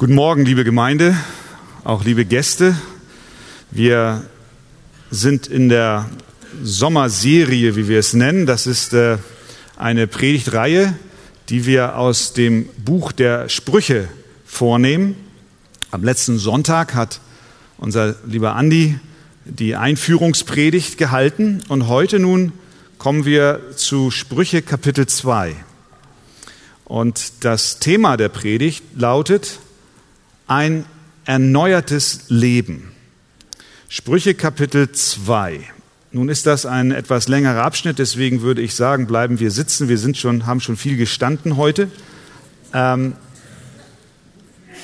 Guten Morgen, liebe Gemeinde, auch liebe Gäste. Wir sind in der Sommerserie, wie wir es nennen. Das ist äh, eine Predigtreihe, die wir aus dem Buch der Sprüche vornehmen. Am letzten Sonntag hat unser lieber Andi die Einführungspredigt gehalten und heute nun kommen wir zu Sprüche Kapitel 2. Und das Thema der Predigt lautet ein erneuertes Leben. Sprüche Kapitel 2. Nun ist das ein etwas längerer Abschnitt, deswegen würde ich sagen, bleiben wir sitzen. Wir sind schon, haben schon viel gestanden heute. Ähm,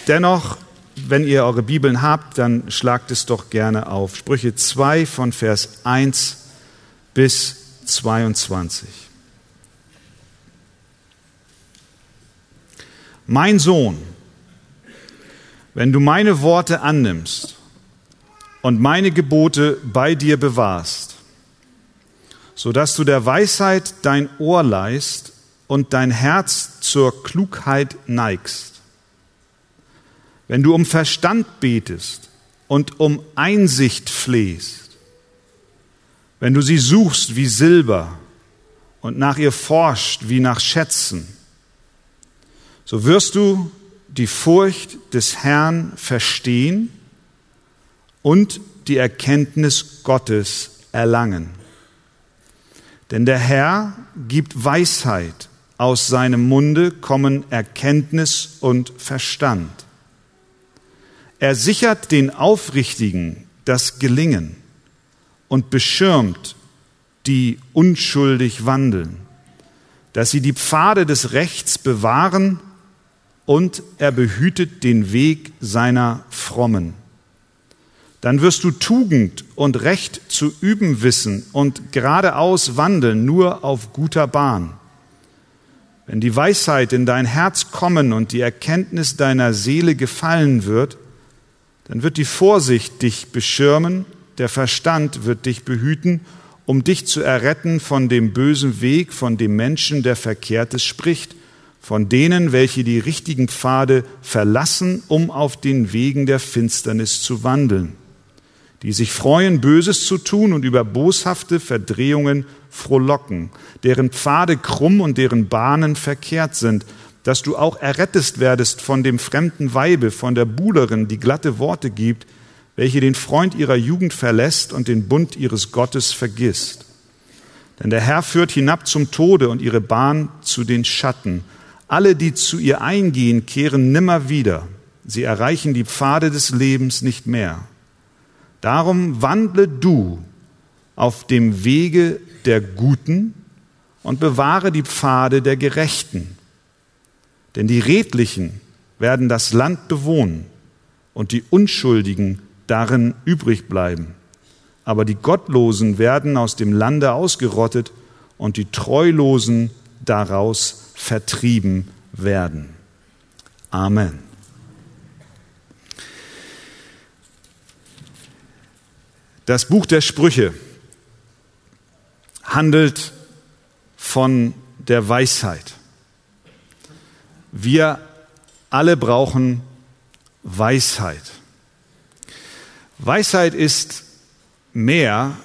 dennoch, wenn ihr eure Bibeln habt, dann schlagt es doch gerne auf. Sprüche 2 von Vers 1 bis 22. Mein Sohn, wenn du meine Worte annimmst und meine Gebote bei dir bewahrst, so dass du der Weisheit dein Ohr leist und dein Herz zur Klugheit neigst. Wenn du um Verstand betest und um Einsicht flehst, wenn du sie suchst wie Silber und nach ihr forscht wie nach Schätzen, so wirst du die Furcht des Herrn verstehen und die Erkenntnis Gottes erlangen. Denn der Herr gibt Weisheit, aus seinem Munde kommen Erkenntnis und Verstand. Er sichert den Aufrichtigen das Gelingen und beschirmt die unschuldig wandeln, dass sie die Pfade des Rechts bewahren und er behütet den Weg seiner Frommen. Dann wirst du Tugend und Recht zu üben wissen und geradeaus wandeln, nur auf guter Bahn. Wenn die Weisheit in dein Herz kommen und die Erkenntnis deiner Seele gefallen wird, dann wird die Vorsicht dich beschirmen, der Verstand wird dich behüten, um dich zu erretten von dem bösen Weg, von dem Menschen, der Verkehrtes spricht von denen, welche die richtigen Pfade verlassen, um auf den Wegen der Finsternis zu wandeln, die sich freuen, Böses zu tun und über boshafte Verdrehungen frohlocken, deren Pfade krumm und deren Bahnen verkehrt sind, dass du auch errettest werdest von dem fremden Weibe, von der Buhlerin, die glatte Worte gibt, welche den Freund ihrer Jugend verlässt und den Bund ihres Gottes vergisst. Denn der Herr führt hinab zum Tode und ihre Bahn zu den Schatten. Alle, die zu ihr eingehen, kehren nimmer wieder. Sie erreichen die Pfade des Lebens nicht mehr. Darum wandle du auf dem Wege der Guten und bewahre die Pfade der Gerechten. Denn die Redlichen werden das Land bewohnen und die Unschuldigen darin übrig bleiben. Aber die Gottlosen werden aus dem Lande ausgerottet und die Treulosen daraus vertrieben werden. Amen. Das Buch der Sprüche handelt von der Weisheit. Wir alle brauchen Weisheit. Weisheit ist mehr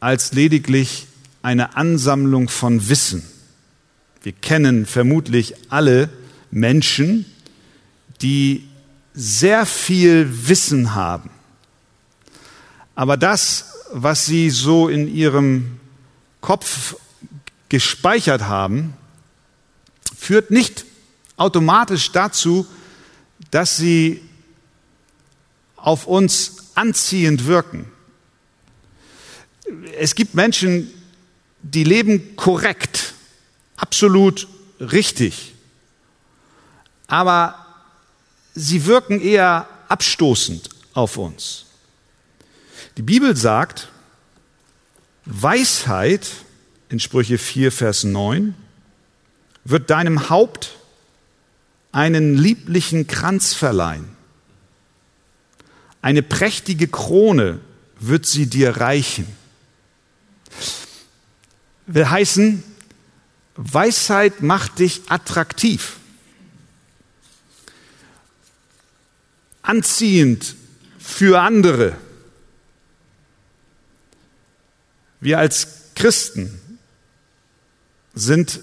als lediglich eine Ansammlung von Wissen. Wir kennen vermutlich alle Menschen, die sehr viel Wissen haben. Aber das, was sie so in ihrem Kopf gespeichert haben, führt nicht automatisch dazu, dass sie auf uns anziehend wirken. Es gibt Menschen, die leben korrekt, absolut richtig. Aber sie wirken eher abstoßend auf uns. Die Bibel sagt, Weisheit in Sprüche 4, Vers 9 wird deinem Haupt einen lieblichen Kranz verleihen. Eine prächtige Krone wird sie dir reichen. Will heißen, Weisheit macht dich attraktiv. anziehend für andere. Wir als Christen sind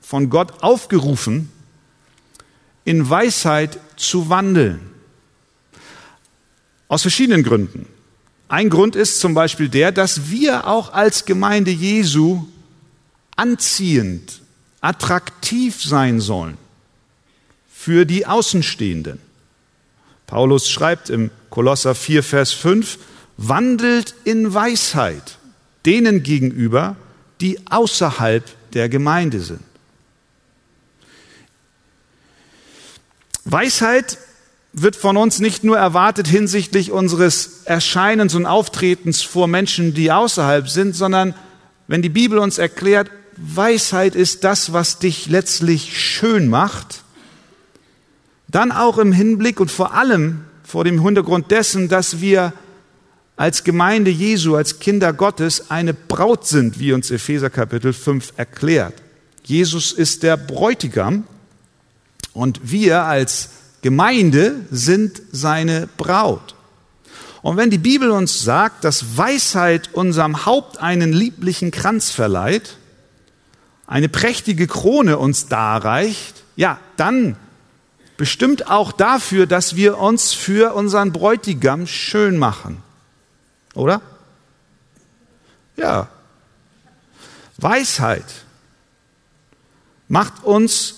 von Gott aufgerufen, in Weisheit zu wandeln. Aus verschiedenen Gründen. Ein Grund ist zum Beispiel der, dass wir auch als Gemeinde Jesu anziehend, attraktiv sein sollen für die Außenstehenden. Paulus schreibt im Kolosser 4, Vers 5, wandelt in Weisheit denen gegenüber, die außerhalb der Gemeinde sind. Weisheit wird von uns nicht nur erwartet hinsichtlich unseres Erscheinens und Auftretens vor Menschen, die außerhalb sind, sondern wenn die Bibel uns erklärt, Weisheit ist das, was dich letztlich schön macht, dann auch im Hinblick und vor allem vor dem Hintergrund dessen, dass wir als Gemeinde Jesu, als Kinder Gottes eine Braut sind, wie uns Epheser Kapitel 5 erklärt. Jesus ist der Bräutigam und wir als Gemeinde sind seine Braut. Und wenn die Bibel uns sagt, dass Weisheit unserem Haupt einen lieblichen Kranz verleiht, eine prächtige Krone uns darreicht, ja, dann bestimmt auch dafür, dass wir uns für unseren Bräutigam schön machen. Oder? Ja. Weisheit macht uns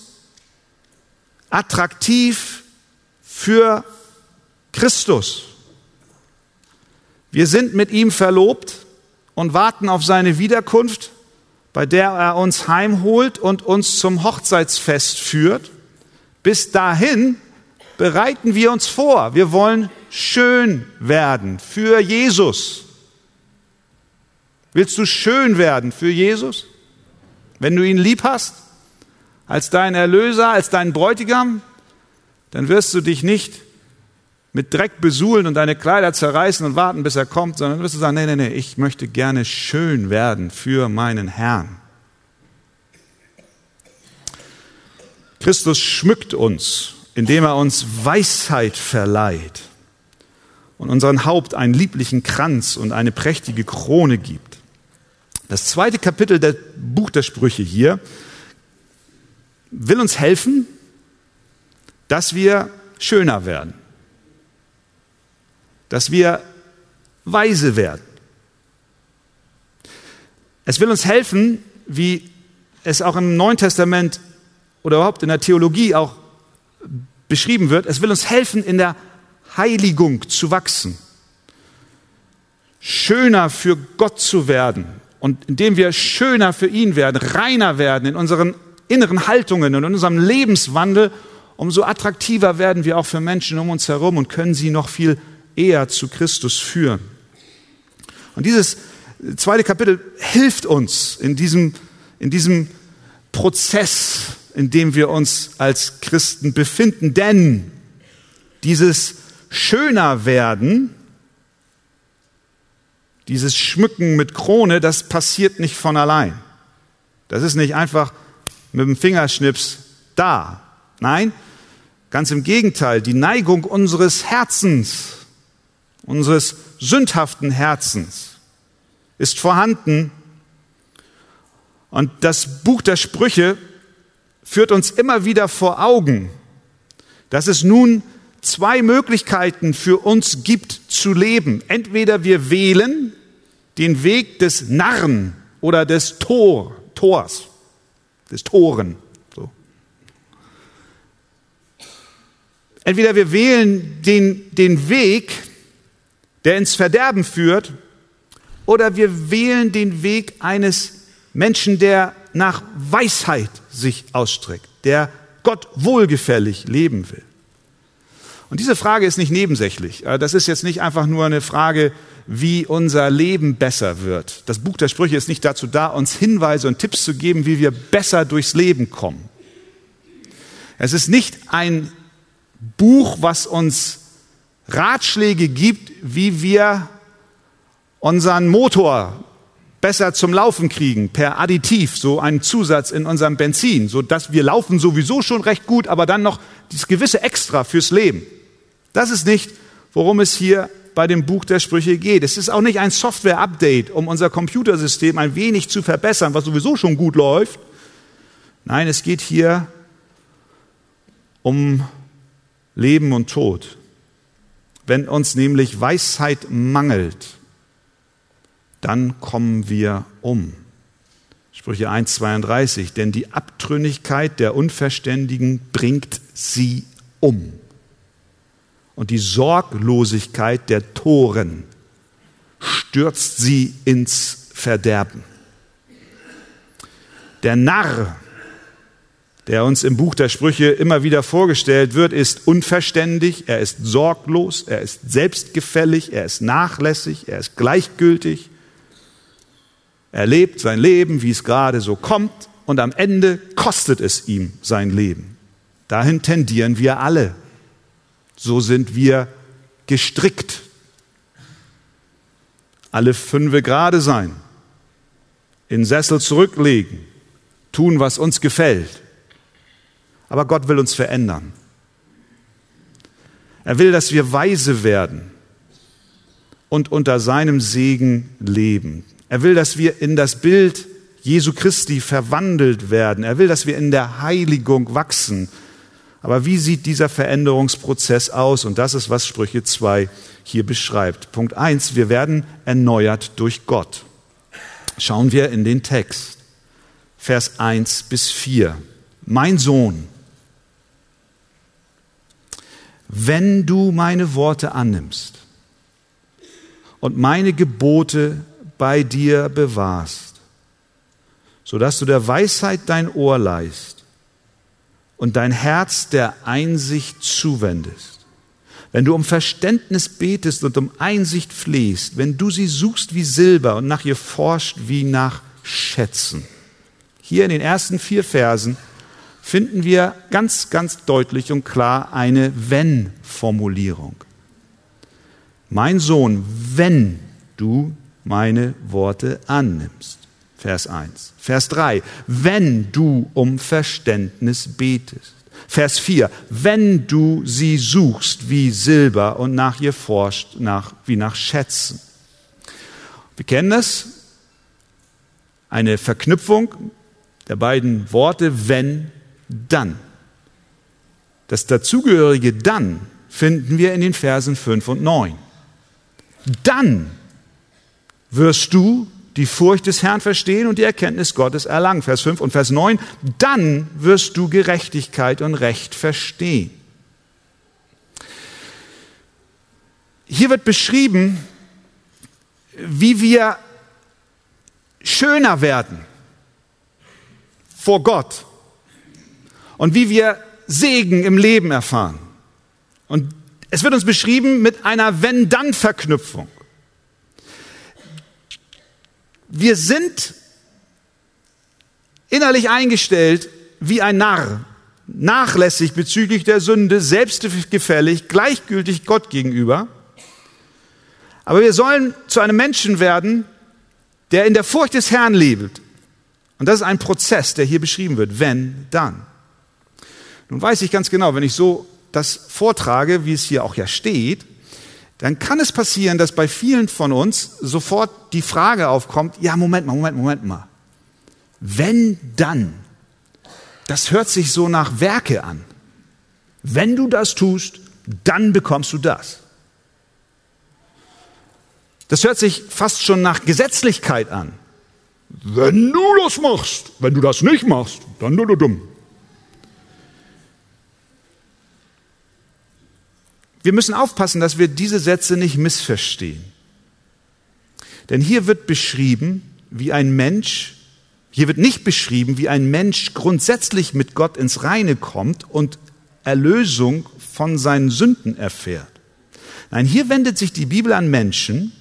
attraktiv für Christus. Wir sind mit ihm verlobt und warten auf seine Wiederkunft, bei der er uns heimholt und uns zum Hochzeitsfest führt. Bis dahin bereiten wir uns vor. Wir wollen schön werden für Jesus. Willst du schön werden für Jesus? Wenn du ihn lieb hast, als dein Erlöser, als dein Bräutigam, dann wirst du dich nicht mit Dreck besuhlen und deine Kleider zerreißen und warten, bis er kommt, sondern wirst du sagen, nee, nee, nee, ich möchte gerne schön werden für meinen Herrn. Christus schmückt uns, indem er uns Weisheit verleiht und unseren Haupt einen lieblichen Kranz und eine prächtige Krone gibt. Das zweite Kapitel der Buch der Sprüche hier will uns helfen, dass wir schöner werden, dass wir weise werden. Es will uns helfen, wie es auch im Neuen Testament oder überhaupt in der Theologie auch beschrieben wird, es will uns helfen, in der Heiligung zu wachsen, schöner für Gott zu werden und indem wir schöner für ihn werden, reiner werden in unseren inneren Haltungen und in unserem Lebenswandel, umso attraktiver werden wir auch für Menschen um uns herum und können sie noch viel eher zu Christus führen. Und dieses zweite Kapitel hilft uns in diesem, in diesem Prozess, in dem wir uns als Christen befinden, denn dieses schöner werden, dieses Schmücken mit Krone, das passiert nicht von allein. Das ist nicht einfach mit dem Fingerschnips da. Nein, ganz im Gegenteil, die Neigung unseres Herzens, unseres sündhaften Herzens ist vorhanden. Und das Buch der Sprüche führt uns immer wieder vor Augen, dass es nun zwei Möglichkeiten für uns gibt zu leben. Entweder wir wählen den Weg des Narren oder des Tor, Tors des Toren. So. Entweder wir wählen den, den Weg, der ins Verderben führt, oder wir wählen den Weg eines Menschen, der nach Weisheit sich ausstreckt, der Gott wohlgefällig leben will. Und diese Frage ist nicht nebensächlich. Das ist jetzt nicht einfach nur eine Frage, wie unser Leben besser wird. Das Buch der Sprüche ist nicht dazu da, uns Hinweise und Tipps zu geben, wie wir besser durchs Leben kommen. Es ist nicht ein Buch, was uns Ratschläge gibt, wie wir unseren Motor besser zum Laufen kriegen, per Additiv, so einen Zusatz in unserem Benzin, so dass wir laufen sowieso schon recht gut, aber dann noch dieses gewisse Extra fürs Leben. Das ist nicht, worum es hier bei dem Buch der Sprüche geht. Es ist auch nicht ein Software-Update, um unser Computersystem ein wenig zu verbessern, was sowieso schon gut läuft. Nein, es geht hier um Leben und Tod. Wenn uns nämlich Weisheit mangelt, dann kommen wir um. Sprüche 1,32, denn die Abtrünnigkeit der Unverständigen bringt sie um. Und die Sorglosigkeit der Toren stürzt sie ins Verderben. Der Narr, der uns im Buch der Sprüche immer wieder vorgestellt wird, ist unverständig, er ist sorglos, er ist selbstgefällig, er ist nachlässig, er ist gleichgültig. Er lebt sein Leben, wie es gerade so kommt, und am Ende kostet es ihm sein Leben. Dahin tendieren wir alle. So sind wir gestrickt. Alle fünfe gerade sein, in Sessel zurücklegen, tun, was uns gefällt. Aber Gott will uns verändern. Er will, dass wir weise werden und unter seinem Segen leben. Er will, dass wir in das Bild Jesu Christi verwandelt werden. Er will, dass wir in der Heiligung wachsen. Aber wie sieht dieser Veränderungsprozess aus? Und das ist, was Sprüche 2 hier beschreibt. Punkt 1, wir werden erneuert durch Gott. Schauen wir in den Text. Vers 1 bis 4. Mein Sohn, wenn du meine Worte annimmst und meine Gebote bei dir bewahrst, sodass du der Weisheit dein Ohr leist und dein Herz der Einsicht zuwendest. Wenn du um Verständnis betest und um Einsicht flehst, wenn du sie suchst wie Silber und nach ihr forscht wie nach Schätzen. Hier in den ersten vier Versen finden wir ganz, ganz deutlich und klar eine Wenn-Formulierung. Mein Sohn, wenn du meine Worte annimmst. Vers 1. Vers 3. Wenn du um Verständnis betest. Vers 4. Wenn du sie suchst wie Silber und nach ihr forscht, nach, wie nach Schätzen. Wir kennen das. Eine Verknüpfung der beiden Worte wenn, dann. Das dazugehörige dann finden wir in den Versen 5 und 9. Dann wirst du die Furcht des Herrn verstehen und die Erkenntnis Gottes erlangen. Vers 5 und Vers 9. Dann wirst du Gerechtigkeit und Recht verstehen. Hier wird beschrieben, wie wir schöner werden vor Gott und wie wir Segen im Leben erfahren. Und es wird uns beschrieben mit einer Wenn-Dann-Verknüpfung. Wir sind innerlich eingestellt wie ein Narr, nachlässig bezüglich der Sünde, selbstgefällig, gleichgültig Gott gegenüber. Aber wir sollen zu einem Menschen werden, der in der Furcht des Herrn lebt. Und das ist ein Prozess, der hier beschrieben wird. Wenn, dann. Nun weiß ich ganz genau, wenn ich so das vortrage, wie es hier auch ja steht, dann kann es passieren, dass bei vielen von uns sofort die Frage aufkommt, ja, Moment mal, Moment, Moment mal. Wenn dann, das hört sich so nach Werke an. Wenn du das tust, dann bekommst du das. Das hört sich fast schon nach Gesetzlichkeit an. Wenn du das machst, wenn du das nicht machst, dann du dumm. Wir müssen aufpassen, dass wir diese Sätze nicht missverstehen. Denn hier wird beschrieben, wie ein Mensch, hier wird nicht beschrieben, wie ein Mensch grundsätzlich mit Gott ins Reine kommt und Erlösung von seinen Sünden erfährt. Nein, hier wendet sich die Bibel an Menschen,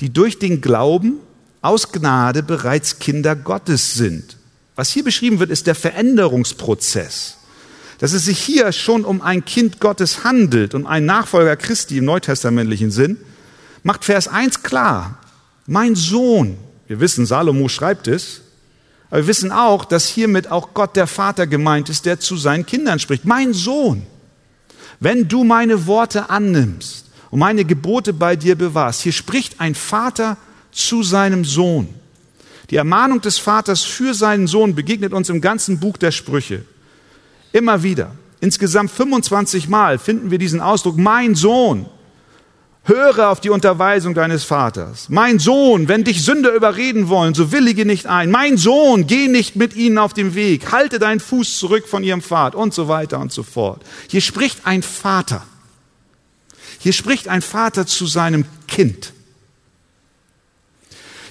die durch den Glauben aus Gnade bereits Kinder Gottes sind. Was hier beschrieben wird, ist der Veränderungsprozess dass es sich hier schon um ein Kind Gottes handelt und ein Nachfolger Christi im neutestamentlichen Sinn, macht Vers 1 klar. Mein Sohn, wir wissen, Salomo schreibt es, aber wir wissen auch, dass hiermit auch Gott der Vater gemeint ist, der zu seinen Kindern spricht. Mein Sohn, wenn du meine Worte annimmst und meine Gebote bei dir bewahrst. Hier spricht ein Vater zu seinem Sohn. Die Ermahnung des Vaters für seinen Sohn begegnet uns im ganzen Buch der Sprüche. Immer wieder. Insgesamt 25 Mal finden wir diesen Ausdruck, mein Sohn, höre auf die Unterweisung deines Vaters. Mein Sohn, wenn dich Sünder überreden wollen, so willige nicht ein. Mein Sohn, geh nicht mit ihnen auf dem Weg, halte deinen Fuß zurück von ihrem Pfad und so weiter und so fort. Hier spricht ein Vater. Hier spricht ein Vater zu seinem Kind.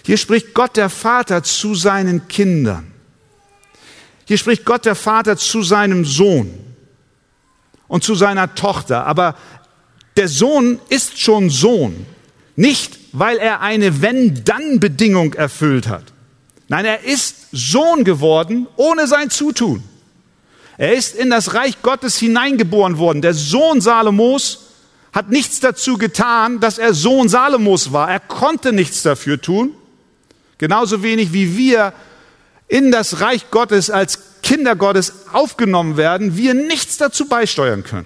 Hier spricht Gott der Vater zu seinen Kindern. Hier spricht Gott der Vater zu seinem Sohn und zu seiner Tochter. Aber der Sohn ist schon Sohn. Nicht, weil er eine Wenn-Dann-Bedingung erfüllt hat. Nein, er ist Sohn geworden ohne sein Zutun. Er ist in das Reich Gottes hineingeboren worden. Der Sohn Salomos hat nichts dazu getan, dass er Sohn Salomos war. Er konnte nichts dafür tun. Genauso wenig wie wir in das Reich Gottes als Kinder Gottes aufgenommen werden, wir nichts dazu beisteuern können.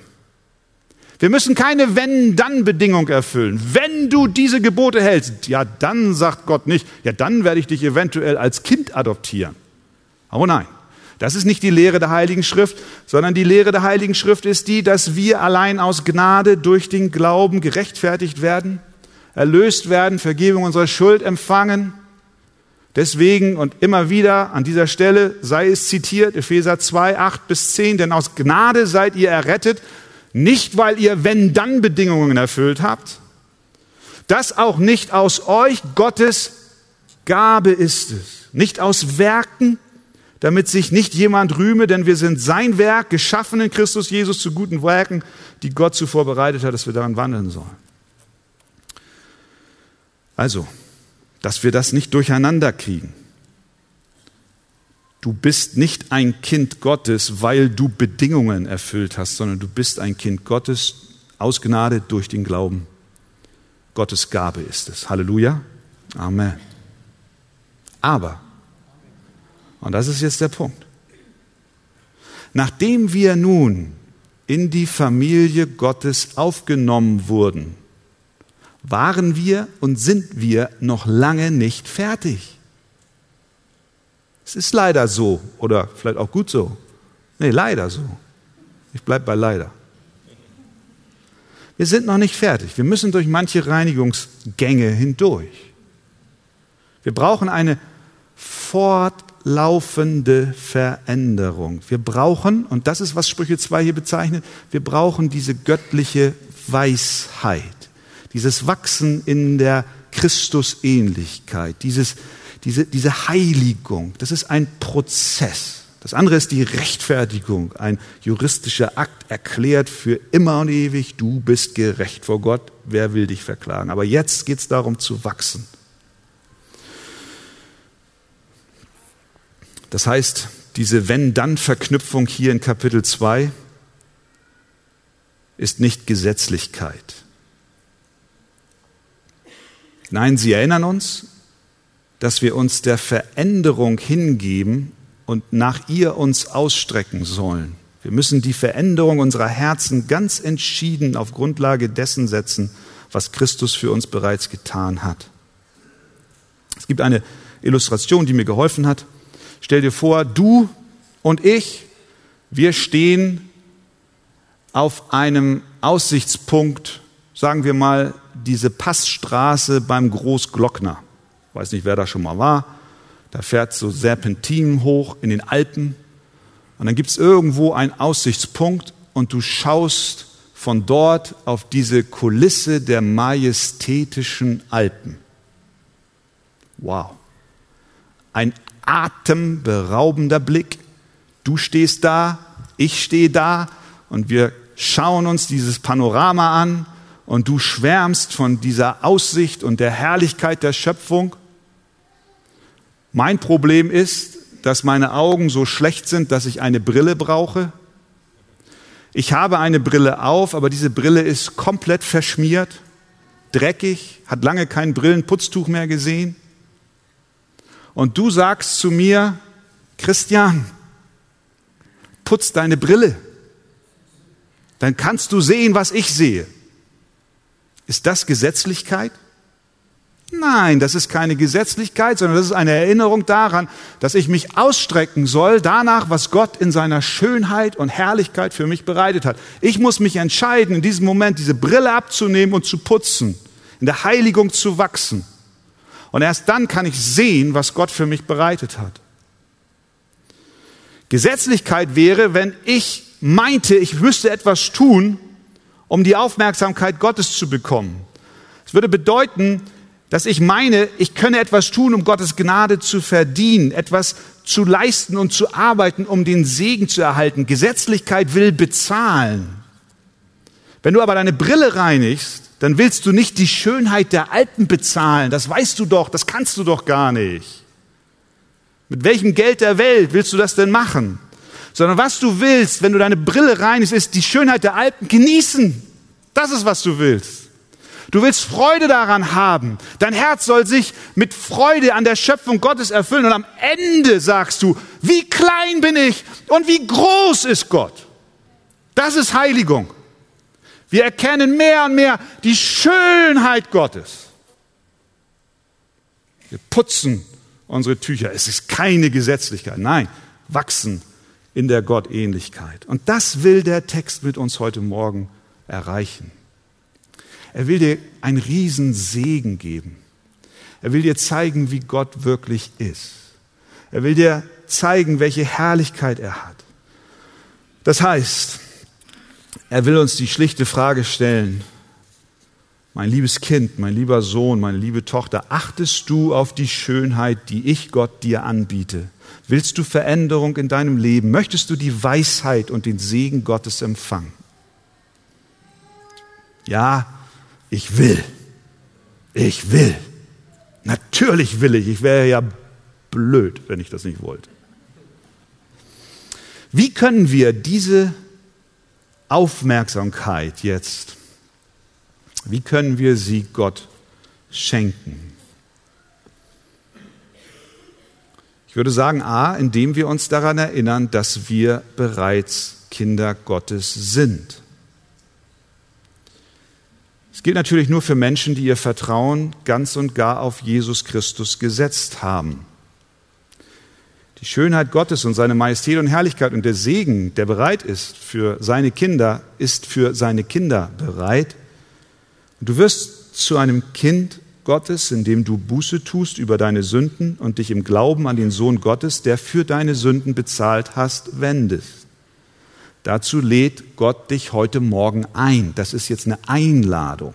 Wir müssen keine Wenn-Dann-Bedingung erfüllen. Wenn du diese Gebote hältst, ja, dann sagt Gott nicht, ja, dann werde ich dich eventuell als Kind adoptieren. Oh nein, das ist nicht die Lehre der Heiligen Schrift, sondern die Lehre der Heiligen Schrift ist die, dass wir allein aus Gnade durch den Glauben gerechtfertigt werden, erlöst werden, Vergebung unserer Schuld empfangen Deswegen und immer wieder an dieser Stelle sei es zitiert, Epheser 2, 8 bis 10, denn aus Gnade seid ihr errettet, nicht weil ihr wenn-dann-Bedingungen erfüllt habt, das auch nicht aus euch, Gottes Gabe ist es, nicht aus Werken, damit sich nicht jemand rühme, denn wir sind sein Werk, geschaffen in Christus Jesus zu guten Werken, die Gott zuvor bereitet hat, dass wir daran wandeln sollen. Also, dass wir das nicht durcheinander kriegen. Du bist nicht ein Kind Gottes, weil du Bedingungen erfüllt hast, sondern du bist ein Kind Gottes aus Gnade durch den Glauben. Gottes Gabe ist es. Halleluja. Amen. Aber, und das ist jetzt der Punkt, nachdem wir nun in die Familie Gottes aufgenommen wurden, waren wir und sind wir noch lange nicht fertig. Es ist leider so oder vielleicht auch gut so. Nee, leider so. Ich bleibe bei leider. Wir sind noch nicht fertig. Wir müssen durch manche Reinigungsgänge hindurch. Wir brauchen eine fortlaufende Veränderung. Wir brauchen, und das ist, was Sprüche 2 hier bezeichnet, wir brauchen diese göttliche Weisheit dieses Wachsen in der Christusähnlichkeit, dieses, diese, diese Heiligung, das ist ein Prozess. Das andere ist die Rechtfertigung, ein juristischer Akt erklärt für immer und ewig, du bist gerecht vor Gott, wer will dich verklagen. Aber jetzt geht es darum zu wachsen. Das heißt, diese Wenn-Dann-Verknüpfung hier in Kapitel 2 ist nicht Gesetzlichkeit. Nein, sie erinnern uns, dass wir uns der Veränderung hingeben und nach ihr uns ausstrecken sollen. Wir müssen die Veränderung unserer Herzen ganz entschieden auf Grundlage dessen setzen, was Christus für uns bereits getan hat. Es gibt eine Illustration, die mir geholfen hat. Stell dir vor, du und ich, wir stehen auf einem Aussichtspunkt, sagen wir mal diese Passstraße beim Großglockner. Weiß nicht, wer da schon mal war. Da fährt so Serpentin hoch in den Alpen. Und dann gibt es irgendwo einen Aussichtspunkt und du schaust von dort auf diese Kulisse der majestätischen Alpen. Wow. Ein atemberaubender Blick. Du stehst da, ich stehe da und wir schauen uns dieses Panorama an und du schwärmst von dieser Aussicht und der Herrlichkeit der Schöpfung. Mein Problem ist, dass meine Augen so schlecht sind, dass ich eine Brille brauche. Ich habe eine Brille auf, aber diese Brille ist komplett verschmiert, dreckig, hat lange kein Brillenputztuch mehr gesehen. Und du sagst zu mir, Christian, putz deine Brille dann kannst du sehen, was ich sehe. Ist das Gesetzlichkeit? Nein, das ist keine Gesetzlichkeit, sondern das ist eine Erinnerung daran, dass ich mich ausstrecken soll danach, was Gott in seiner Schönheit und Herrlichkeit für mich bereitet hat. Ich muss mich entscheiden, in diesem Moment diese Brille abzunehmen und zu putzen, in der Heiligung zu wachsen. Und erst dann kann ich sehen, was Gott für mich bereitet hat. Gesetzlichkeit wäre, wenn ich meinte, ich müsste etwas tun, um die Aufmerksamkeit Gottes zu bekommen. Es würde bedeuten, dass ich meine, ich könne etwas tun, um Gottes Gnade zu verdienen, etwas zu leisten und zu arbeiten, um den Segen zu erhalten. Gesetzlichkeit will bezahlen. Wenn du aber deine Brille reinigst, dann willst du nicht die Schönheit der Alpen bezahlen. Das weißt du doch, das kannst du doch gar nicht. Mit welchem Geld der Welt willst du das denn machen? Sondern was du willst, wenn du deine Brille reinigst, ist die Schönheit der Alpen genießen. Das ist, was du willst. Du willst Freude daran haben. Dein Herz soll sich mit Freude an der Schöpfung Gottes erfüllen. Und am Ende sagst du, wie klein bin ich und wie groß ist Gott. Das ist Heiligung. Wir erkennen mehr und mehr die Schönheit Gottes. Wir putzen unsere Tücher. Es ist keine Gesetzlichkeit. Nein, wachsen in der Gottähnlichkeit. Und das will der Text mit uns heute Morgen erreichen. Er will dir einen Riesensegen geben. Er will dir zeigen, wie Gott wirklich ist. Er will dir zeigen, welche Herrlichkeit er hat. Das heißt, er will uns die schlichte Frage stellen, mein liebes Kind, mein lieber Sohn, meine liebe Tochter, achtest du auf die Schönheit, die ich Gott dir anbiete? Willst du Veränderung in deinem Leben? Möchtest du die Weisheit und den Segen Gottes empfangen? Ja, ich will. Ich will. Natürlich will ich. Ich wäre ja blöd, wenn ich das nicht wollte. Wie können wir diese Aufmerksamkeit jetzt, wie können wir sie Gott schenken? Ich würde sagen, a, indem wir uns daran erinnern, dass wir bereits Kinder Gottes sind. Es gilt natürlich nur für Menschen, die ihr Vertrauen ganz und gar auf Jesus Christus gesetzt haben. Die Schönheit Gottes und seine Majestät und Herrlichkeit und der Segen, der bereit ist für seine Kinder, ist für seine Kinder bereit. Du wirst zu einem Kind Gottes, indem du Buße tust über deine Sünden und dich im Glauben an den Sohn Gottes, der für deine Sünden bezahlt hast, wendest. Dazu lädt Gott dich heute Morgen ein. Das ist jetzt eine Einladung.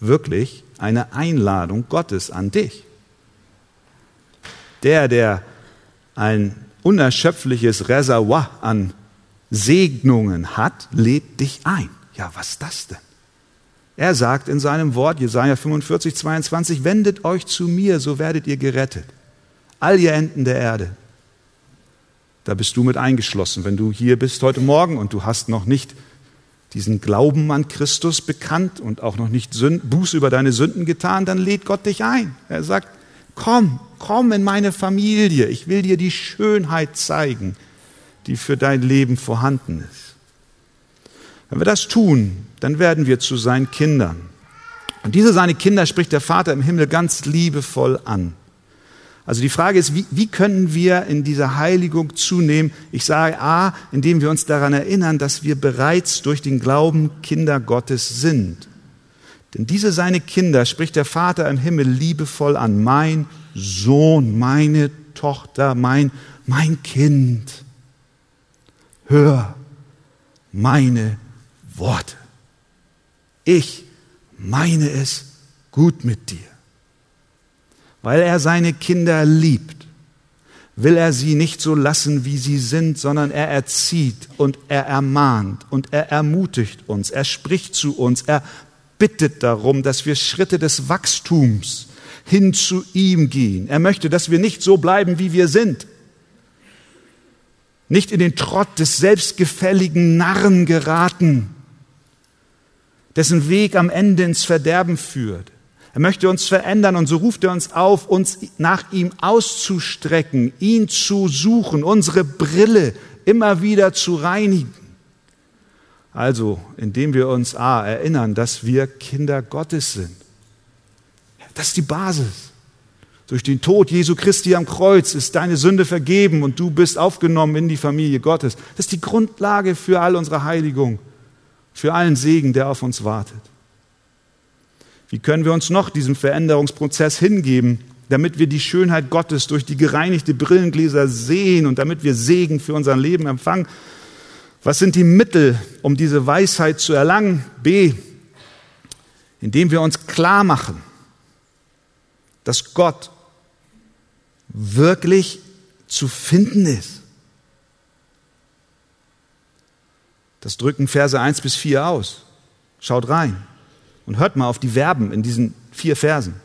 Wirklich eine Einladung Gottes an dich. Der, der ein unerschöpfliches Reservoir an Segnungen hat, lädt dich ein. Ja, was ist das denn? Er sagt in seinem Wort, Jesaja 45, 22, wendet euch zu mir, so werdet ihr gerettet. All ihr Enden der Erde, da bist du mit eingeschlossen. Wenn du hier bist heute Morgen und du hast noch nicht diesen Glauben an Christus bekannt und auch noch nicht Buße über deine Sünden getan, dann lädt Gott dich ein. Er sagt, komm, komm in meine Familie. Ich will dir die Schönheit zeigen, die für dein Leben vorhanden ist. Wenn wir das tun, dann werden wir zu seinen Kindern. Und diese seine Kinder spricht der Vater im Himmel ganz liebevoll an. Also die Frage ist, wie, wie können wir in dieser Heiligung zunehmen? Ich sage A, indem wir uns daran erinnern, dass wir bereits durch den Glauben Kinder Gottes sind. Denn diese seine Kinder spricht der Vater im Himmel liebevoll an. Mein Sohn, meine Tochter, mein, mein Kind. Hör meine Worte. Ich meine es gut mit dir. Weil er seine Kinder liebt, will er sie nicht so lassen, wie sie sind, sondern er erzieht und er ermahnt und er ermutigt uns, er spricht zu uns, er bittet darum, dass wir Schritte des Wachstums hin zu ihm gehen. Er möchte, dass wir nicht so bleiben, wie wir sind. Nicht in den Trott des selbstgefälligen Narren geraten, dessen Weg am Ende ins Verderben führt. Er möchte uns verändern und so ruft er uns auf, uns nach ihm auszustrecken, ihn zu suchen, unsere Brille immer wieder zu reinigen. Also, indem wir uns A, erinnern, dass wir Kinder Gottes sind. Das ist die Basis. Durch den Tod Jesu Christi am Kreuz ist deine Sünde vergeben und du bist aufgenommen in die Familie Gottes. Das ist die Grundlage für all unsere Heiligung, für allen Segen, der auf uns wartet. Wie können wir uns noch diesem Veränderungsprozess hingeben, damit wir die Schönheit Gottes durch die gereinigte Brillengläser sehen und damit wir Segen für unser Leben empfangen? Was sind die Mittel, um diese Weisheit zu erlangen? B, indem wir uns klar machen, dass Gott wirklich zu finden ist. Das drücken Verse 1 bis 4 aus. Schaut rein und hört mal auf die Verben in diesen vier Versen.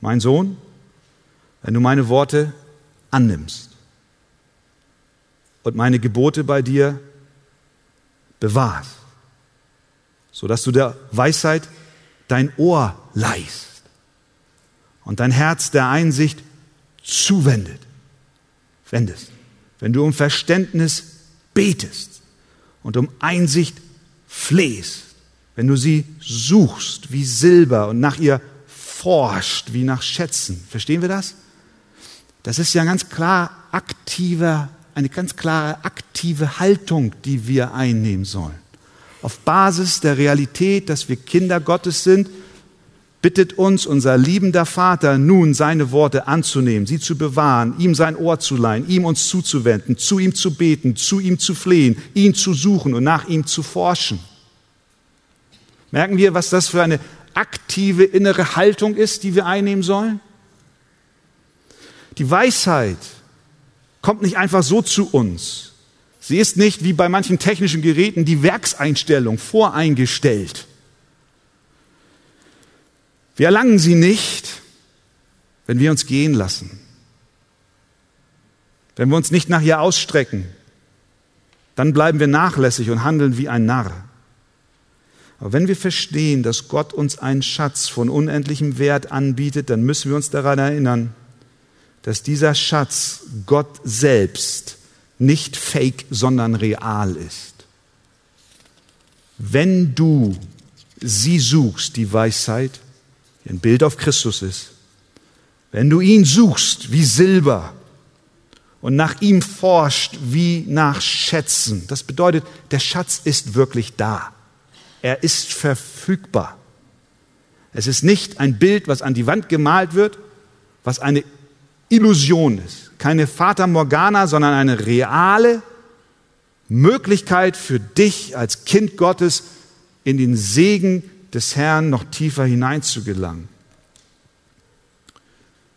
Mein Sohn, wenn du meine Worte annimmst und meine Gebote bei dir bewahrst, sodass du der Weisheit dein Ohr leihst und dein Herz der Einsicht zuwendet, wendest, wenn du um Verständnis betest und um Einsicht flehst, wenn du sie suchst wie Silber und nach ihr forscht wie nach Schätzen. Verstehen wir das? Das ist ja ganz klar aktiver, eine ganz klare aktive Haltung, die wir einnehmen sollen. Auf Basis der Realität, dass wir Kinder Gottes sind, bittet uns unser liebender Vater nun seine Worte anzunehmen, sie zu bewahren, ihm sein Ohr zu leihen, ihm uns zuzuwenden, zu ihm zu beten, zu ihm zu flehen, ihn zu suchen und nach ihm zu forschen. Merken wir, was das für eine aktive innere Haltung ist, die wir einnehmen sollen? Die Weisheit kommt nicht einfach so zu uns. Sie ist nicht wie bei manchen technischen Geräten die Werkseinstellung voreingestellt. Wir erlangen sie nicht, wenn wir uns gehen lassen, wenn wir uns nicht nach ihr ausstrecken, dann bleiben wir nachlässig und handeln wie ein Narr. Aber wenn wir verstehen, dass Gott uns einen Schatz von unendlichem Wert anbietet, dann müssen wir uns daran erinnern, dass dieser Schatz Gott selbst nicht fake, sondern real ist. Wenn du sie suchst, die Weisheit, ein Bild auf Christus ist. Wenn du ihn suchst wie Silber und nach ihm forscht wie nach Schätzen, das bedeutet, der Schatz ist wirklich da. Er ist verfügbar. Es ist nicht ein Bild, was an die Wand gemalt wird, was eine Illusion ist. Keine Fata Morgana, sondern eine reale Möglichkeit für dich als Kind Gottes in den Segen des Herrn noch tiefer hineinzugelangen.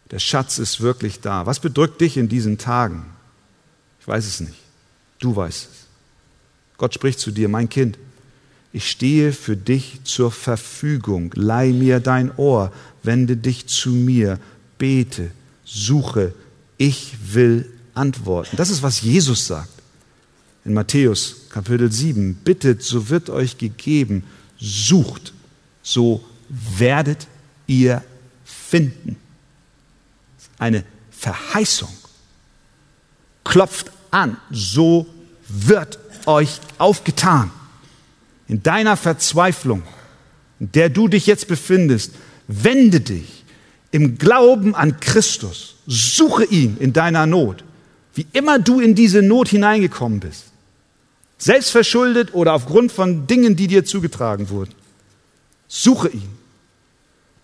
Der Schatz ist wirklich da. Was bedrückt dich in diesen Tagen? Ich weiß es nicht. Du weißt es. Gott spricht zu dir, mein Kind, ich stehe für dich zur Verfügung. Leih mir dein Ohr, wende dich zu mir, bete, suche, ich will antworten. Das ist, was Jesus sagt. In Matthäus Kapitel 7, bittet, so wird euch gegeben, sucht, so werdet ihr finden. Eine Verheißung. Klopft an, so wird euch aufgetan. In deiner Verzweiflung, in der du dich jetzt befindest, wende dich im Glauben an Christus. Suche ihn in deiner Not. Wie immer du in diese Not hineingekommen bist. Selbstverschuldet oder aufgrund von Dingen, die dir zugetragen wurden. Suche ihn.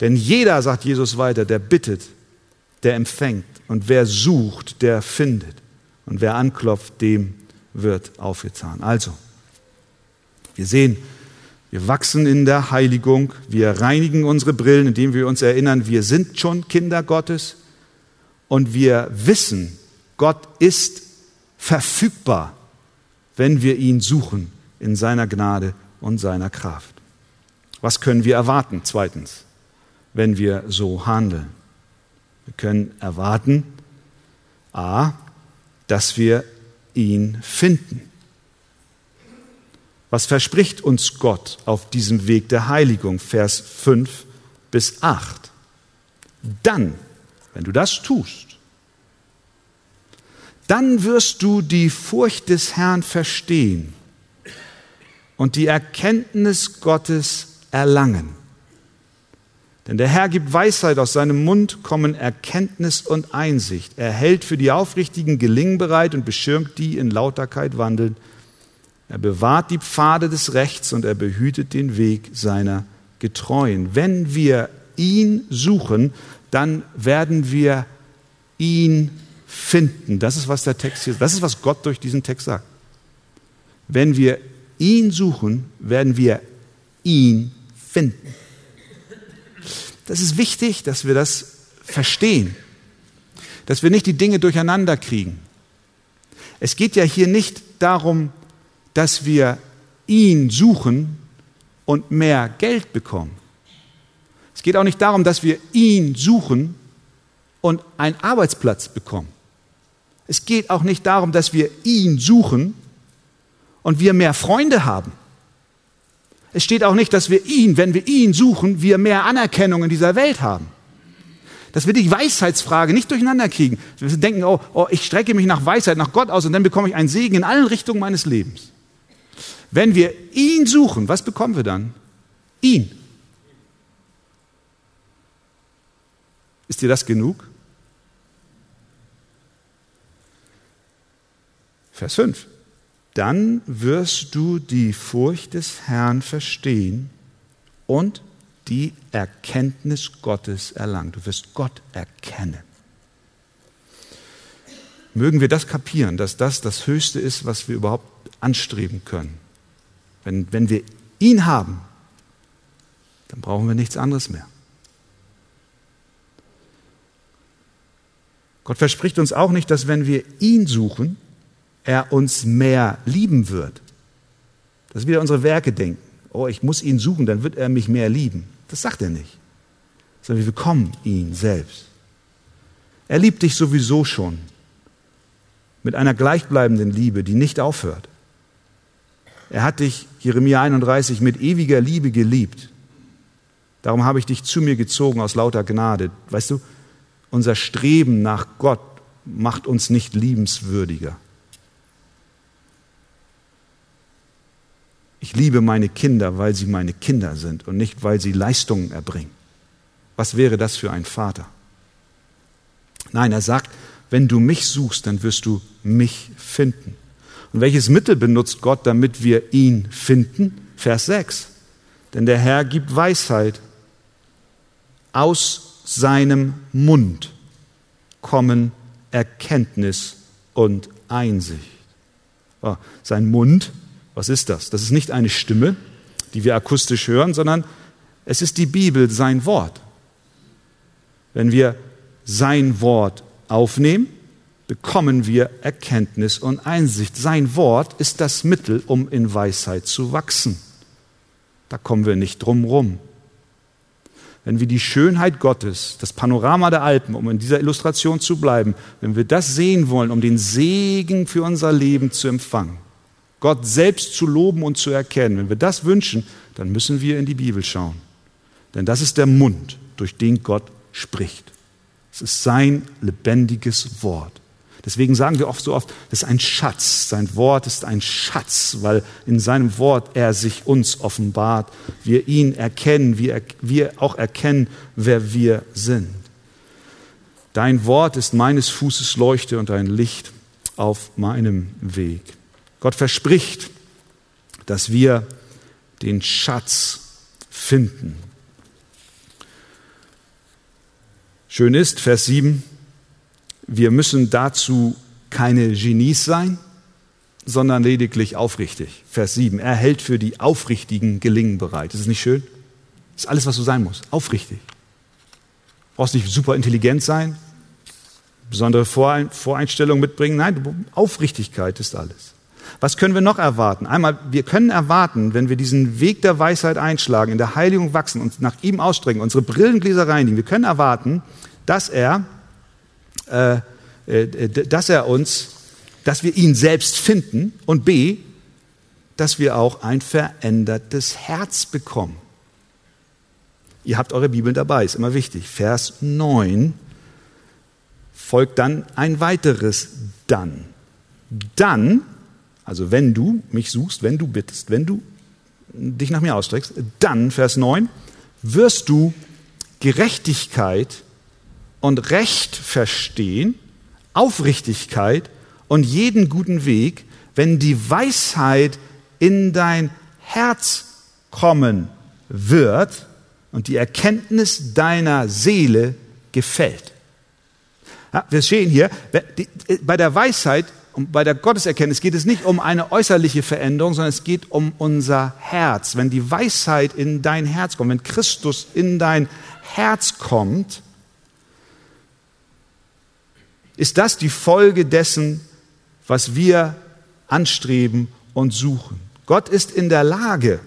Denn jeder, sagt Jesus weiter, der bittet, der empfängt. Und wer sucht, der findet. Und wer anklopft, dem wird aufgetan. Also, wir sehen, wir wachsen in der Heiligung, wir reinigen unsere Brillen, indem wir uns erinnern, wir sind schon Kinder Gottes und wir wissen, Gott ist verfügbar, wenn wir ihn suchen in seiner Gnade und seiner Kraft. Was können wir erwarten? Zweitens, wenn wir so handeln. Wir können erwarten, a, dass wir ihn finden. Was verspricht uns Gott auf diesem Weg der Heiligung? Vers 5 bis 8. Dann, wenn du das tust, dann wirst du die Furcht des Herrn verstehen und die Erkenntnis Gottes erlangen. Denn der Herr gibt Weisheit, aus seinem Mund kommen Erkenntnis und Einsicht. Er hält für die Aufrichtigen Gelingen bereit und beschirmt die in Lauterkeit wandeln. Er bewahrt die Pfade des Rechts und er behütet den Weg seiner Getreuen. Wenn wir ihn suchen, dann werden wir ihn finden. Das ist, was der Text hier, das ist, was Gott durch diesen Text sagt. Wenn wir ihn suchen, werden wir ihn finden. Das ist wichtig, dass wir das verstehen, dass wir nicht die Dinge durcheinander kriegen. Es geht ja hier nicht darum, dass wir ihn suchen und mehr Geld bekommen. Es geht auch nicht darum, dass wir ihn suchen und einen Arbeitsplatz bekommen. Es geht auch nicht darum, dass wir ihn suchen und wir mehr Freunde haben. Es steht auch nicht, dass wir ihn, wenn wir ihn suchen, wir mehr Anerkennung in dieser Welt haben. Dass wir die Weisheitsfrage nicht durcheinander kriegen. Wir denken, oh, oh, ich strecke mich nach Weisheit, nach Gott aus und dann bekomme ich einen Segen in allen Richtungen meines Lebens. Wenn wir ihn suchen, was bekommen wir dann? Ihn. Ist dir das genug? Vers 5 dann wirst du die Furcht des Herrn verstehen und die Erkenntnis Gottes erlangen. Du wirst Gott erkennen. Mögen wir das kapieren, dass das das Höchste ist, was wir überhaupt anstreben können. Wenn, wenn wir ihn haben, dann brauchen wir nichts anderes mehr. Gott verspricht uns auch nicht, dass wenn wir ihn suchen, er uns mehr lieben wird. Das ist wieder unsere Werke denken. Oh, ich muss ihn suchen, dann wird er mich mehr lieben. Das sagt er nicht. Sondern wir bekommen ihn selbst. Er liebt dich sowieso schon mit einer gleichbleibenden Liebe, die nicht aufhört. Er hat dich, Jeremia 31, mit ewiger Liebe geliebt. Darum habe ich dich zu mir gezogen aus lauter Gnade. Weißt du, unser Streben nach Gott macht uns nicht liebenswürdiger. Ich liebe meine Kinder, weil sie meine Kinder sind und nicht, weil sie Leistungen erbringen. Was wäre das für ein Vater? Nein, er sagt, wenn du mich suchst, dann wirst du mich finden. Und welches Mittel benutzt Gott, damit wir ihn finden? Vers 6. Denn der Herr gibt Weisheit. Aus seinem Mund kommen Erkenntnis und Einsicht. Oh, sein Mund was ist das? Das ist nicht eine Stimme, die wir akustisch hören, sondern es ist die Bibel, sein Wort. Wenn wir sein Wort aufnehmen, bekommen wir Erkenntnis und Einsicht. Sein Wort ist das Mittel, um in Weisheit zu wachsen. Da kommen wir nicht drum rum. Wenn wir die Schönheit Gottes, das Panorama der Alpen, um in dieser Illustration zu bleiben, wenn wir das sehen wollen, um den Segen für unser Leben zu empfangen, Gott selbst zu loben und zu erkennen. Wenn wir das wünschen, dann müssen wir in die Bibel schauen. Denn das ist der Mund, durch den Gott spricht. Es ist sein lebendiges Wort. Deswegen sagen wir oft so oft, es ist ein Schatz. Sein Wort ist ein Schatz, weil in seinem Wort er sich uns offenbart. Wir ihn erkennen, wir, wir auch erkennen, wer wir sind. Dein Wort ist meines Fußes Leuchte und ein Licht auf meinem Weg. Gott verspricht, dass wir den Schatz finden. Schön ist, Vers 7, wir müssen dazu keine Genies sein, sondern lediglich aufrichtig. Vers 7, er hält für die Aufrichtigen Gelingen bereit. Ist es nicht schön? Das ist alles, was du sein musst. Aufrichtig. Du brauchst nicht super intelligent sein, besondere Voreinstellungen mitbringen. Nein, Aufrichtigkeit ist alles. Was können wir noch erwarten? Einmal, wir können erwarten, wenn wir diesen Weg der Weisheit einschlagen, in der Heiligung wachsen und nach ihm ausstrecken, unsere Brillengläser reinigen, wir können erwarten, dass er, äh, äh, dass er uns, dass wir ihn selbst finden und b, dass wir auch ein verändertes Herz bekommen. Ihr habt eure Bibeln dabei, ist immer wichtig. Vers 9 folgt dann ein weiteres dann. Dann also wenn du mich suchst, wenn du bittest, wenn du dich nach mir ausstreckst, dann, Vers 9, wirst du Gerechtigkeit und Recht verstehen, Aufrichtigkeit und jeden guten Weg, wenn die Weisheit in dein Herz kommen wird und die Erkenntnis deiner Seele gefällt. Ja, wir stehen hier, bei der Weisheit und bei der Gotteserkenntnis geht es nicht um eine äußerliche Veränderung, sondern es geht um unser Herz. Wenn die Weisheit in dein Herz kommt, wenn Christus in dein Herz kommt, ist das die Folge dessen, was wir anstreben und suchen. Gott ist in der Lage,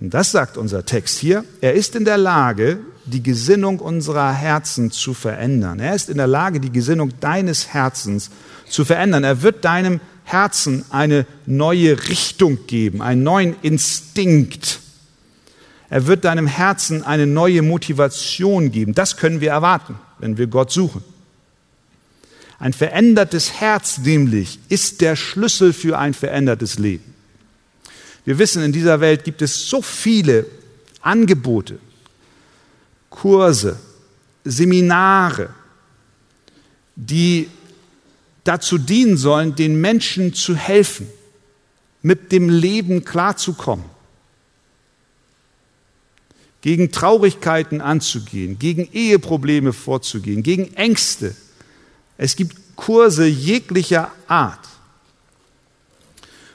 und das sagt unser Text hier, er ist in der Lage, die Gesinnung unserer Herzen zu verändern. Er ist in der Lage, die Gesinnung deines Herzens zu verändern. Er wird deinem Herzen eine neue Richtung geben, einen neuen Instinkt. Er wird deinem Herzen eine neue Motivation geben. Das können wir erwarten, wenn wir Gott suchen. Ein verändertes Herz nämlich ist der Schlüssel für ein verändertes Leben. Wir wissen, in dieser Welt gibt es so viele Angebote, Kurse, Seminare, die dazu dienen sollen, den Menschen zu helfen, mit dem Leben klarzukommen, gegen Traurigkeiten anzugehen, gegen Eheprobleme vorzugehen, gegen Ängste. Es gibt Kurse jeglicher Art,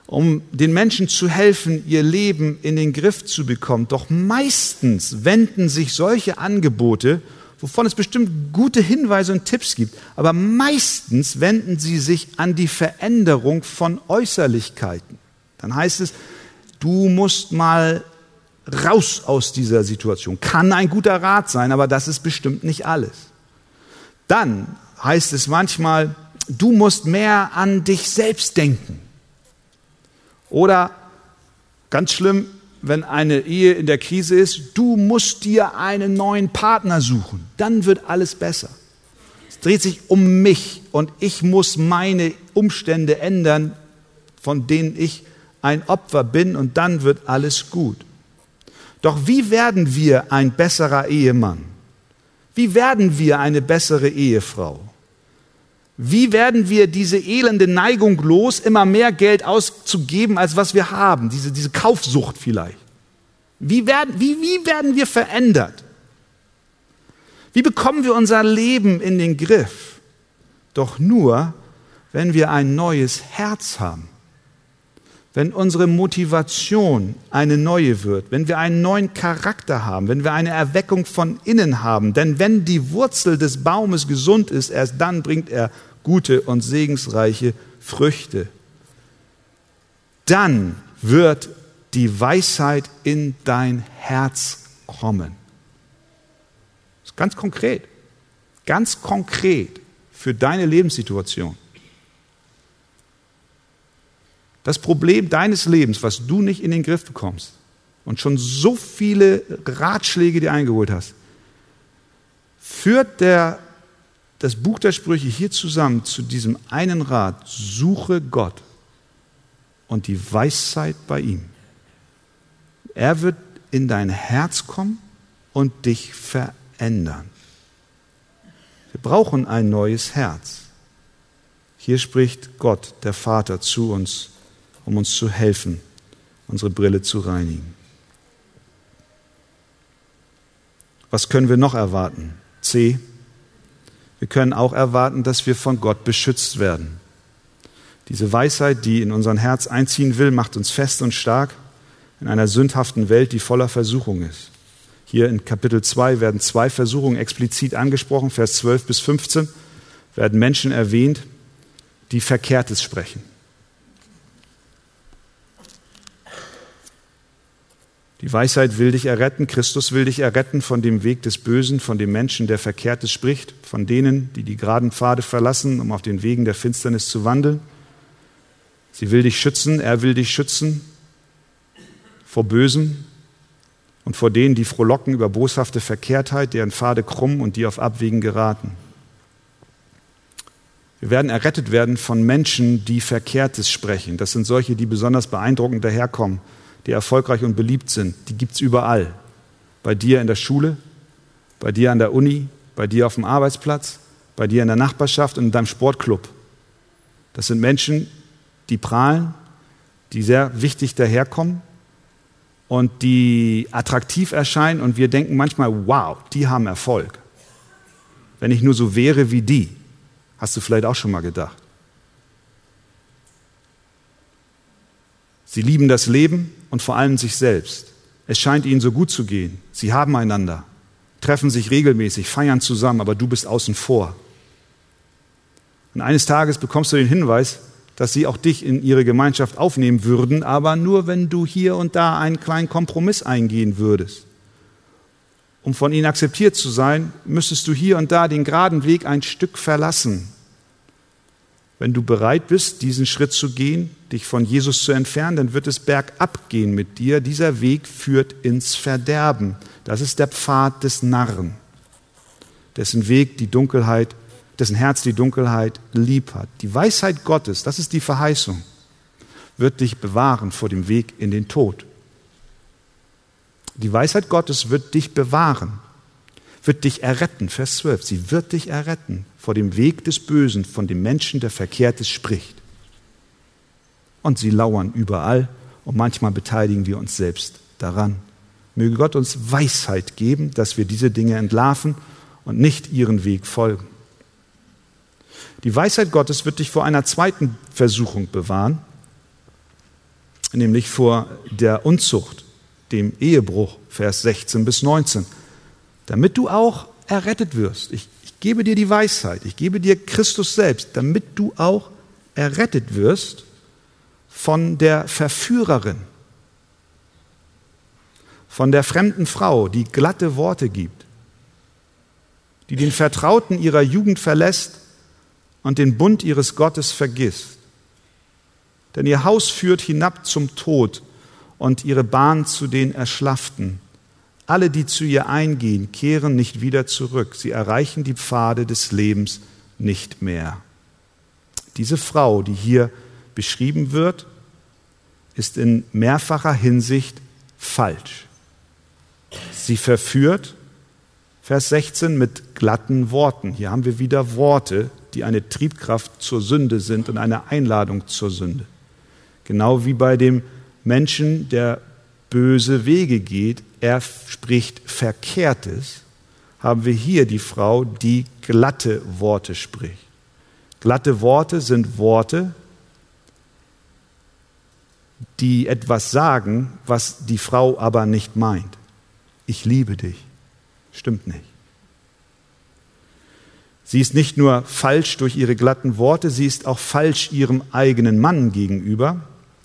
um den Menschen zu helfen, ihr Leben in den Griff zu bekommen. Doch meistens wenden sich solche Angebote wovon es bestimmt gute Hinweise und Tipps gibt. Aber meistens wenden sie sich an die Veränderung von Äußerlichkeiten. Dann heißt es, du musst mal raus aus dieser Situation. Kann ein guter Rat sein, aber das ist bestimmt nicht alles. Dann heißt es manchmal, du musst mehr an dich selbst denken. Oder ganz schlimm, wenn eine Ehe in der Krise ist, du musst dir einen neuen Partner suchen. Dann wird alles besser. Es dreht sich um mich und ich muss meine Umstände ändern, von denen ich ein Opfer bin und dann wird alles gut. Doch wie werden wir ein besserer Ehemann? Wie werden wir eine bessere Ehefrau? Wie werden wir diese elende Neigung los, immer mehr Geld auszugeben, als was wir haben? Diese, diese Kaufsucht vielleicht. Wie werden, wie, wie werden wir verändert? Wie bekommen wir unser Leben in den Griff? Doch nur, wenn wir ein neues Herz haben. Wenn unsere Motivation eine neue wird, wenn wir einen neuen Charakter haben, wenn wir eine Erweckung von innen haben. Denn wenn die Wurzel des Baumes gesund ist, erst dann bringt er gute und segensreiche Früchte. Dann wird die Weisheit in dein Herz kommen. Das ist ganz konkret, ganz konkret für deine Lebenssituation. Das Problem deines Lebens, was du nicht in den Griff bekommst und schon so viele Ratschläge dir eingeholt hast, führt der das Buch der Sprüche hier zusammen zu diesem einen Rat, suche Gott und die Weisheit bei ihm. Er wird in dein Herz kommen und dich verändern. Wir brauchen ein neues Herz. Hier spricht Gott, der Vater, zu uns, um uns zu helfen, unsere Brille zu reinigen. Was können wir noch erwarten? C. Wir können auch erwarten, dass wir von Gott beschützt werden. Diese Weisheit, die in unser Herz einziehen will, macht uns fest und stark in einer sündhaften Welt, die voller Versuchung ist. Hier in Kapitel 2 werden zwei Versuchungen explizit angesprochen, Vers 12 bis 15 werden Menschen erwähnt, die Verkehrtes sprechen. Die Weisheit will dich erretten, Christus will dich erretten von dem Weg des Bösen, von dem Menschen, der Verkehrtes spricht, von denen, die die geraden Pfade verlassen, um auf den Wegen der Finsternis zu wandeln. Sie will dich schützen, er will dich schützen vor Bösem und vor denen, die frohlocken über boshafte Verkehrtheit, deren Pfade krumm und die auf Abwegen geraten. Wir werden errettet werden von Menschen, die Verkehrtes sprechen. Das sind solche, die besonders beeindruckend daherkommen die erfolgreich und beliebt sind, die gibt es überall. Bei dir in der Schule, bei dir an der Uni, bei dir auf dem Arbeitsplatz, bei dir in der Nachbarschaft und in deinem Sportclub. Das sind Menschen, die prahlen, die sehr wichtig daherkommen und die attraktiv erscheinen und wir denken manchmal, wow, die haben Erfolg. Wenn ich nur so wäre wie die, hast du vielleicht auch schon mal gedacht. Sie lieben das Leben und vor allem sich selbst. Es scheint ihnen so gut zu gehen. Sie haben einander, treffen sich regelmäßig, feiern zusammen, aber du bist außen vor. Und eines Tages bekommst du den Hinweis, dass sie auch dich in ihre Gemeinschaft aufnehmen würden, aber nur wenn du hier und da einen kleinen Kompromiss eingehen würdest. Um von ihnen akzeptiert zu sein, müsstest du hier und da den geraden Weg ein Stück verlassen. Wenn du bereit bist, diesen Schritt zu gehen, dich von Jesus zu entfernen, dann wird es bergab gehen mit dir. Dieser Weg führt ins Verderben. Das ist der Pfad des Narren, dessen Weg die Dunkelheit, dessen Herz die Dunkelheit lieb hat. Die Weisheit Gottes, das ist die Verheißung, wird dich bewahren vor dem Weg in den Tod. Die Weisheit Gottes wird dich bewahren, wird dich erretten. Vers 12. Sie wird dich erretten vor dem Weg des Bösen, von dem Menschen, der Verkehrtes spricht. Und sie lauern überall und manchmal beteiligen wir uns selbst daran. Möge Gott uns Weisheit geben, dass wir diese Dinge entlarven und nicht ihren Weg folgen. Die Weisheit Gottes wird dich vor einer zweiten Versuchung bewahren, nämlich vor der Unzucht, dem Ehebruch, Vers 16 bis 19, damit du auch errettet wirst. Ich gebe dir die Weisheit, ich gebe dir Christus selbst, damit du auch errettet wirst von der Verführerin, von der fremden Frau, die glatte Worte gibt, die den Vertrauten ihrer Jugend verlässt und den Bund ihres Gottes vergisst. Denn ihr Haus führt hinab zum Tod und ihre Bahn zu den Erschlafften. Alle, die zu ihr eingehen, kehren nicht wieder zurück. Sie erreichen die Pfade des Lebens nicht mehr. Diese Frau, die hier beschrieben wird, ist in mehrfacher Hinsicht falsch. Sie verführt, Vers 16, mit glatten Worten. Hier haben wir wieder Worte, die eine Triebkraft zur Sünde sind und eine Einladung zur Sünde. Genau wie bei dem Menschen, der böse Wege geht, er spricht Verkehrtes, haben wir hier die Frau, die glatte Worte spricht. Glatte Worte sind Worte, die etwas sagen, was die Frau aber nicht meint. Ich liebe dich. Stimmt nicht. Sie ist nicht nur falsch durch ihre glatten Worte, sie ist auch falsch ihrem eigenen Mann gegenüber,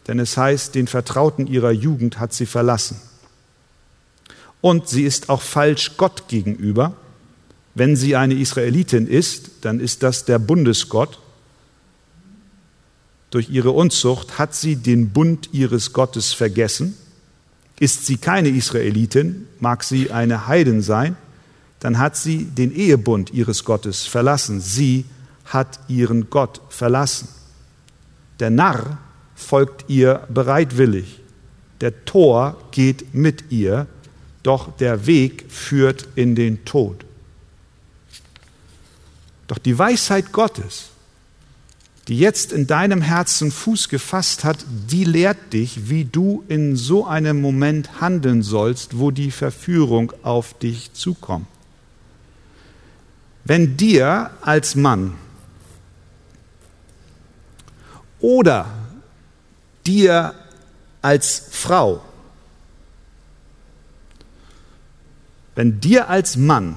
denn es heißt, den Vertrauten ihrer Jugend hat sie verlassen. Und sie ist auch falsch Gott gegenüber. Wenn sie eine Israelitin ist, dann ist das der Bundesgott. Durch ihre Unzucht hat sie den Bund ihres Gottes vergessen. Ist sie keine Israelitin, mag sie eine Heiden sein, dann hat sie den Ehebund ihres Gottes verlassen. Sie hat ihren Gott verlassen. Der Narr folgt ihr bereitwillig. Der Tor geht mit ihr doch der Weg führt in den Tod. Doch die Weisheit Gottes, die jetzt in deinem Herzen Fuß gefasst hat, die lehrt dich, wie du in so einem Moment handeln sollst, wo die Verführung auf dich zukommt. Wenn dir als Mann oder dir als Frau wenn dir als Mann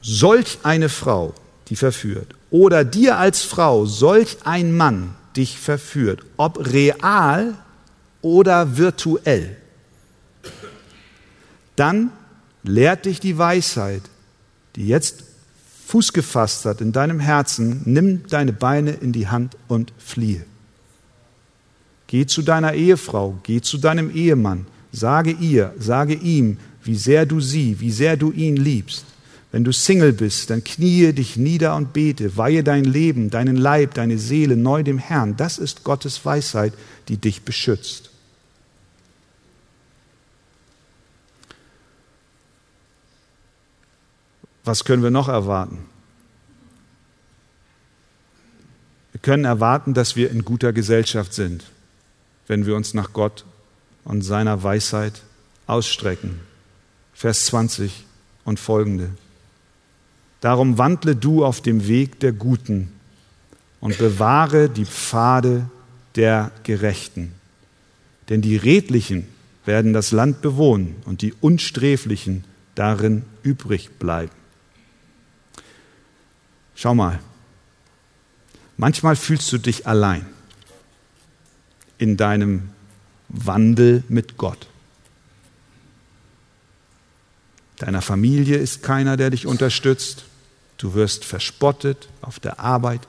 solch eine Frau die verführt oder dir als Frau solch ein Mann dich verführt, ob real oder virtuell, dann lehrt dich die Weisheit, die jetzt Fuß gefasst hat in deinem Herzen, nimm deine Beine in die Hand und fliehe. Geh zu deiner Ehefrau, geh zu deinem Ehemann, sage ihr, sage ihm, wie sehr du sie, wie sehr du ihn liebst. Wenn du Single bist, dann knie dich nieder und bete, weihe dein Leben, deinen Leib, deine Seele neu dem Herrn. Das ist Gottes Weisheit, die dich beschützt. Was können wir noch erwarten? Wir können erwarten, dass wir in guter Gesellschaft sind wenn wir uns nach Gott und seiner Weisheit ausstrecken. Vers 20 und folgende. Darum wandle du auf dem Weg der Guten und bewahre die Pfade der Gerechten. Denn die Redlichen werden das Land bewohnen und die Unsträflichen darin übrig bleiben. Schau mal, manchmal fühlst du dich allein in deinem Wandel mit Gott. Deiner Familie ist keiner, der dich unterstützt. Du wirst verspottet auf der Arbeit,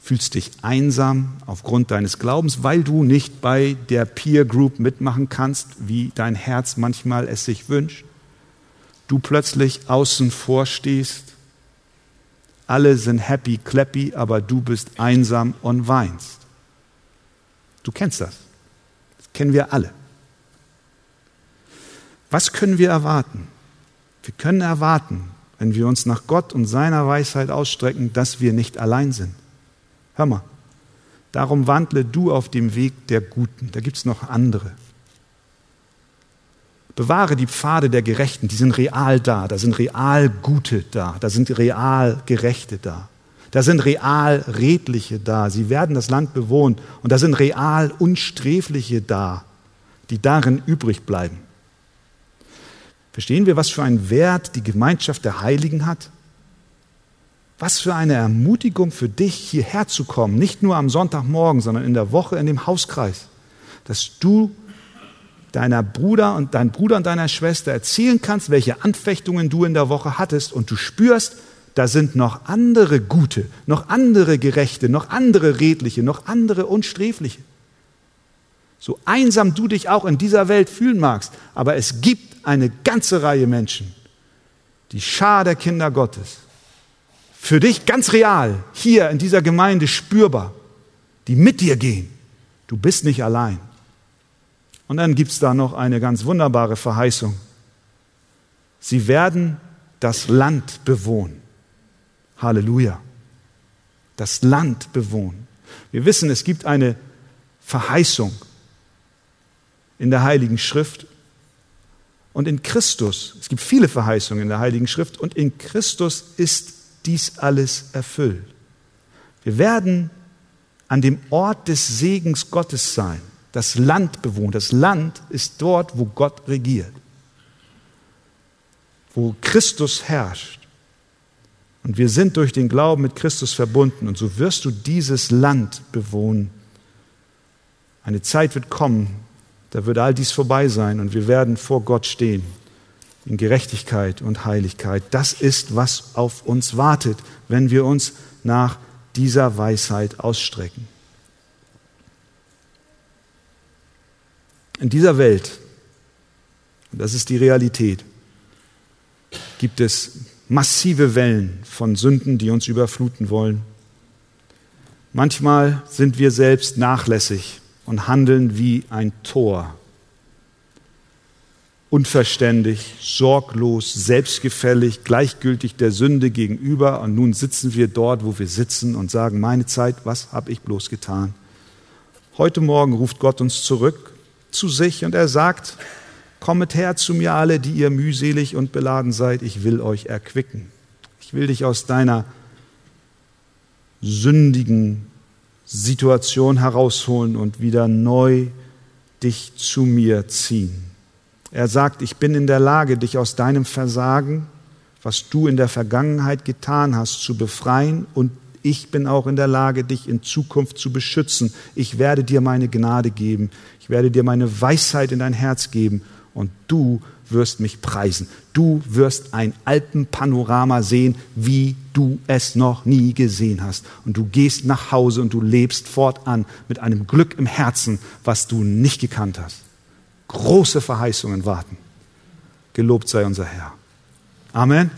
fühlst dich einsam aufgrund deines Glaubens, weil du nicht bei der Peer Group mitmachen kannst, wie dein Herz manchmal es sich wünscht. Du plötzlich außen vor stehst. Alle sind happy, clappy, aber du bist einsam und weinst. Du kennst das. Das kennen wir alle. Was können wir erwarten? Wir können erwarten, wenn wir uns nach Gott und seiner Weisheit ausstrecken, dass wir nicht allein sind. Hör mal, darum wandle du auf dem Weg der Guten. Da gibt es noch andere. Bewahre die Pfade der Gerechten, die sind real da, da sind real Gute da, da sind real Gerechte da. Da sind real Redliche da, sie werden das Land bewohnen. Und da sind real Unsträfliche da, die darin übrig bleiben. Verstehen wir, was für einen Wert die Gemeinschaft der Heiligen hat? Was für eine Ermutigung für dich, hierher zu kommen, nicht nur am Sonntagmorgen, sondern in der Woche in dem Hauskreis, dass du deiner Bruder und dein Bruder und deiner Schwester erzählen kannst, welche Anfechtungen du in der Woche hattest. Und du spürst, da sind noch andere gute, noch andere gerechte, noch andere redliche, noch andere unsträfliche. So einsam du dich auch in dieser Welt fühlen magst, aber es gibt eine ganze Reihe Menschen, die Schar der Kinder Gottes, für dich ganz real, hier in dieser Gemeinde spürbar, die mit dir gehen. Du bist nicht allein. Und dann gibt es da noch eine ganz wunderbare Verheißung. Sie werden das Land bewohnen. Halleluja. Das Land bewohnen. Wir wissen, es gibt eine Verheißung in der Heiligen Schrift und in Christus, es gibt viele Verheißungen in der Heiligen Schrift, und in Christus ist dies alles erfüllt. Wir werden an dem Ort des Segens Gottes sein, das Land bewohnen. Das Land ist dort, wo Gott regiert, wo Christus herrscht. Und wir sind durch den Glauben mit Christus verbunden. Und so wirst du dieses Land bewohnen. Eine Zeit wird kommen, da wird all dies vorbei sein und wir werden vor Gott stehen in Gerechtigkeit und Heiligkeit. Das ist, was auf uns wartet, wenn wir uns nach dieser Weisheit ausstrecken. In dieser Welt, und das ist die Realität, gibt es massive Wellen von Sünden, die uns überfluten wollen. Manchmal sind wir selbst nachlässig und handeln wie ein Tor. Unverständig, sorglos, selbstgefällig, gleichgültig der Sünde gegenüber. Und nun sitzen wir dort, wo wir sitzen und sagen, meine Zeit, was habe ich bloß getan? Heute Morgen ruft Gott uns zurück zu sich und er sagt, kommet her zu mir alle, die ihr mühselig und beladen seid, ich will euch erquicken. Ich will dich aus deiner sündigen Situation herausholen und wieder neu dich zu mir ziehen. Er sagt, ich bin in der Lage, dich aus deinem Versagen, was du in der Vergangenheit getan hast, zu befreien und ich bin auch in der Lage, dich in Zukunft zu beschützen. Ich werde dir meine Gnade geben. Ich werde dir meine Weisheit in dein Herz geben und du wirst mich preisen. Du wirst ein Alpenpanorama sehen, wie du es noch nie gesehen hast. Und du gehst nach Hause und du lebst fortan mit einem Glück im Herzen, was du nicht gekannt hast. Große Verheißungen warten. Gelobt sei unser Herr. Amen.